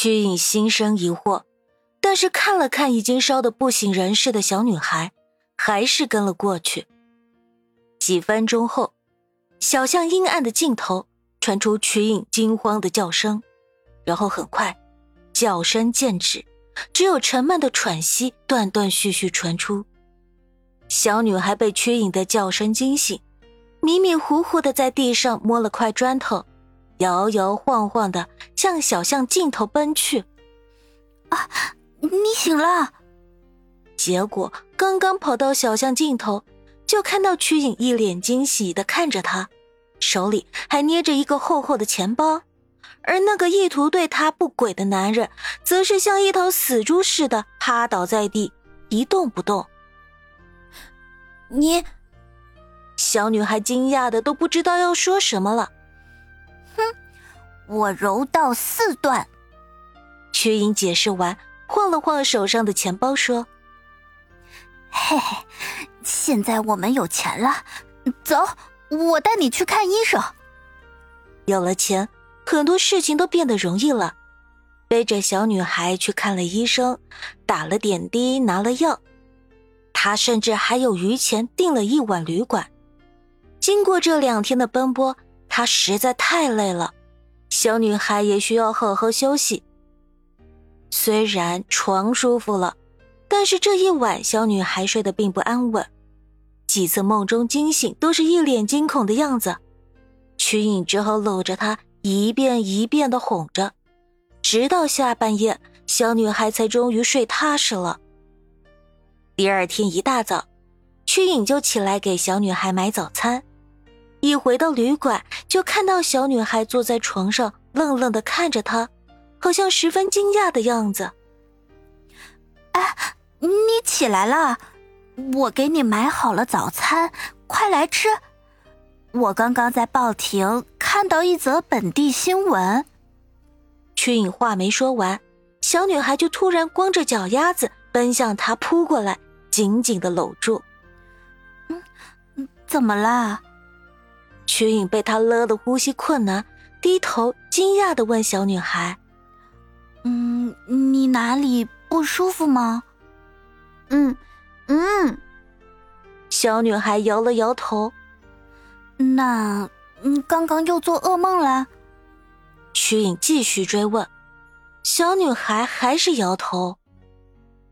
曲颖心生疑惑，但是看了看已经烧得不省人事的小女孩，还是跟了过去。几分钟后，小巷阴暗的尽头传出曲颖惊慌的叫声，然后很快，叫声渐止，只有沉闷的喘息断断续续传出。小女孩被曲颖的叫声惊醒，迷迷糊糊的在地上摸了块砖头。摇摇晃晃的向小巷尽头奔去，啊！你醒了。结果刚刚跑到小巷尽头，就看到曲颖一脸惊喜的看着他，手里还捏着一个厚厚的钱包，而那个意图对他不轨的男人，则是像一头死猪似的趴倒在地，一动不动。你，小女孩惊讶的都不知道要说什么了。我柔道四段。曲颖解释完，晃了晃手上的钱包，说：“嘿嘿，现在我们有钱了，走，我带你去看医生。有了钱，很多事情都变得容易了。背着小女孩去看了医生，打了点滴，拿了药。他甚至还有余钱订了一晚旅馆。经过这两天的奔波，他实在太累了。”小女孩也需要好好休息。虽然床舒服了，但是这一晚小女孩睡得并不安稳，几次梦中惊醒都是一脸惊恐的样子。曲颖只好搂着她一遍一遍的哄着，直到下半夜，小女孩才终于睡踏实了。第二天一大早，曲颖就起来给小女孩买早餐。一回到旅馆，就看到小女孩坐在床上，愣愣的看着他，好像十分惊讶的样子。哎，你起来了，我给你买好了早餐，快来吃。我刚刚在报亭看到一则本地新闻。曲颖话没说完，小女孩就突然光着脚丫子奔向他扑过来，紧紧的搂住。嗯，怎么了？曲颖被他勒得呼吸困难，低头惊讶的问小女孩：“嗯，你哪里不舒服吗？”“嗯，嗯。”小女孩摇了摇头。“那，你刚刚又做噩梦了？”曲颖继续追问，小女孩还是摇头。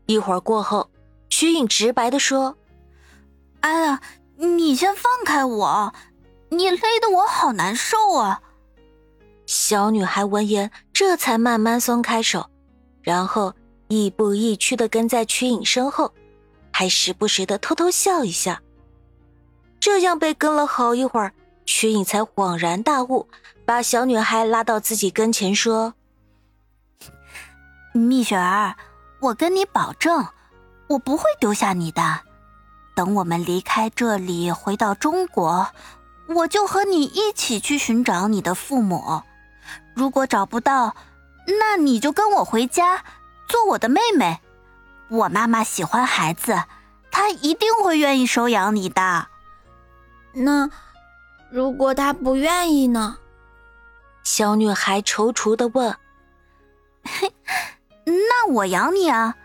一会儿过后，曲颖直白的说：“哎呀，你先放开我。”你勒得我好难受啊！小女孩闻言，这才慢慢松开手，然后亦步亦趋的跟在曲颖身后，还时不时的偷偷笑一下。这样被跟了好一会儿，曲颖才恍然大悟，把小女孩拉到自己跟前说：“蜜雪儿，我跟你保证，我不会丢下你的。等我们离开这里，回到中国。”我就和你一起去寻找你的父母，如果找不到，那你就跟我回家，做我的妹妹。我妈妈喜欢孩子，她一定会愿意收养你的。那如果她不愿意呢？小女孩踌躇的问。那我养你啊！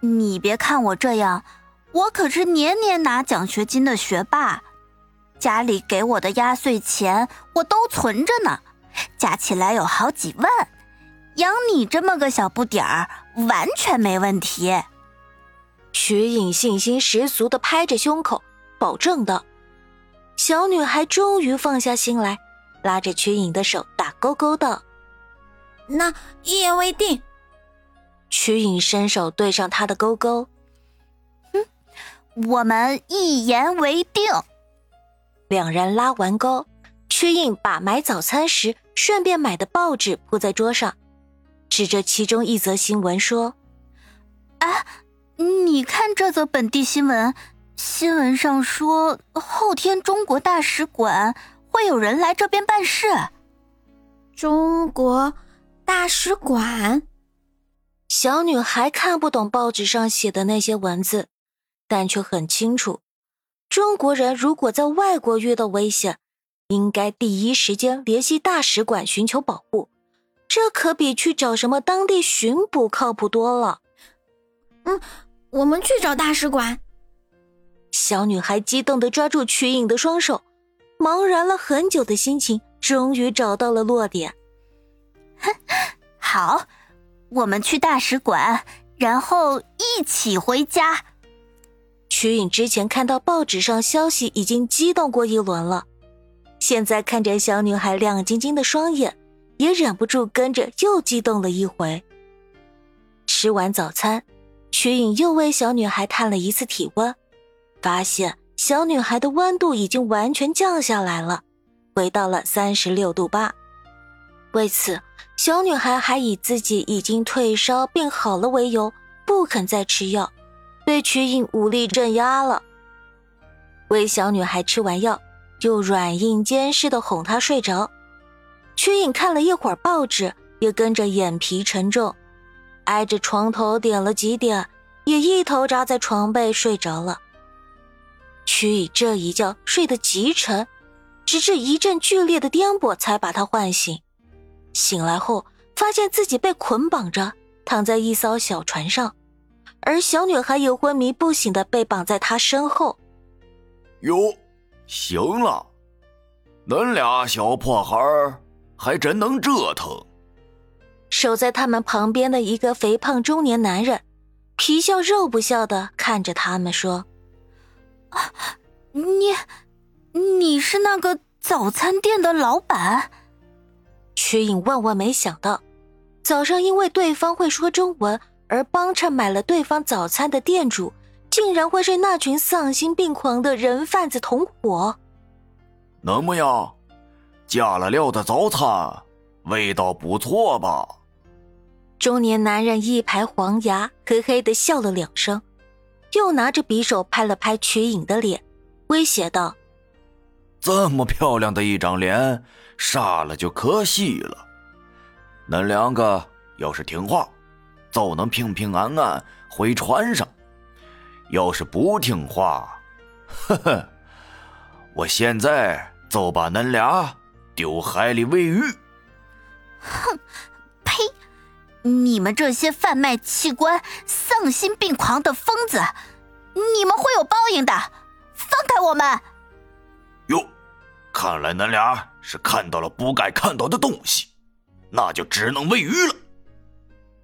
你别看我这样，我可是年年拿奖学金的学霸。家里给我的压岁钱我都存着呢，加起来有好几万，养你这么个小不点儿完全没问题。曲颖信心十足的拍着胸口保证道。小女孩终于放下心来，拉着曲颖的手打勾勾道：“那一言为定。”曲颖伸手对上他的勾勾，哼，我们一言为定。两人拉完钩，曲颖把买早餐时顺便买的报纸铺在桌上，指着其中一则新闻说：“啊，你看这则本地新闻，新闻上说后天中国大使馆会有人来这边办事。”中国大使馆。小女孩看不懂报纸上写的那些文字，但却很清楚，中国人如果在外国遇到危险，应该第一时间联系大使馆寻求保护。这可比去找什么当地巡捕靠谱多了。嗯，我们去找大使馆。小女孩激动的抓住曲颖的双手，茫然了很久的心情终于找到了落点。好。我们去大使馆，然后一起回家。曲颖之前看到报纸上消息，已经激动过一轮了，现在看着小女孩亮晶晶的双眼，也忍不住跟着又激动了一回。吃完早餐，曲颖又为小女孩探了一次体温，发现小女孩的温度已经完全降下来了，回到了三十六度八。为此。小女孩还以自己已经退烧病好了为由，不肯再吃药，被曲颖武力镇压了。为小女孩吃完药，又软硬兼施的哄她睡着。曲颖看了一会儿报纸，也跟着眼皮沉重，挨着床头点了几点，也一头扎在床背睡着了。曲颖这一觉睡得极沉，直至一阵剧烈的颠簸才把她唤醒。醒来后，发现自己被捆绑着，躺在一艘小船上，而小女孩也昏迷不醒的被绑在他身后。哟，行了，恁俩小破孩还真能折腾。守在他们旁边的一个肥胖中年男人，皮笑肉不笑的看着他们说：“啊，你，你是那个早餐店的老板？”曲颖万万没想到，早上因为对方会说中文而帮衬买了对方早餐的店主，竟然会是那群丧心病狂的人贩子同伙。能不要，加了料的早餐味道不错吧？中年男人一排黄牙，嘿嘿的笑了两声，又拿着匕首拍了拍瞿颖的脸，威胁道：“这么漂亮的一张脸。”杀了就可惜了。恁两个要是听话，就能平平安安回船上；要是不听话，呵呵，我现在就把恁俩丢海里喂鱼。哼，呸！你们这些贩卖器官、丧心病狂的疯子，你们会有报应的！放开我们！哟，看来恁俩……是看到了不该看到的东西，那就只能喂鱼了。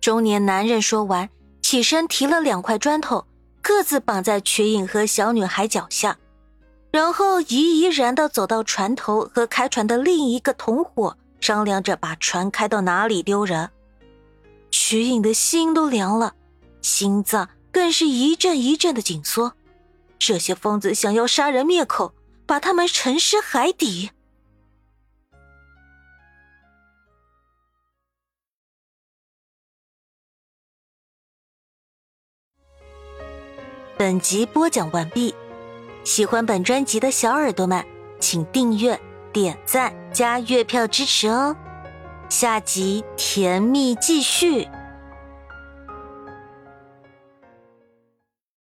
中年男人说完，起身提了两块砖头，各自绑在瞿颖和小女孩脚下，然后怡怡然的走到船头，和开船的另一个同伙商量着把船开到哪里丢人。瞿颖的心都凉了，心脏更是一阵一阵的紧缩。这些疯子想要杀人灭口，把他们沉尸海底。本集播讲完毕，喜欢本专辑的小耳朵们，请订阅、点赞、加月票支持哦！下集甜蜜继续。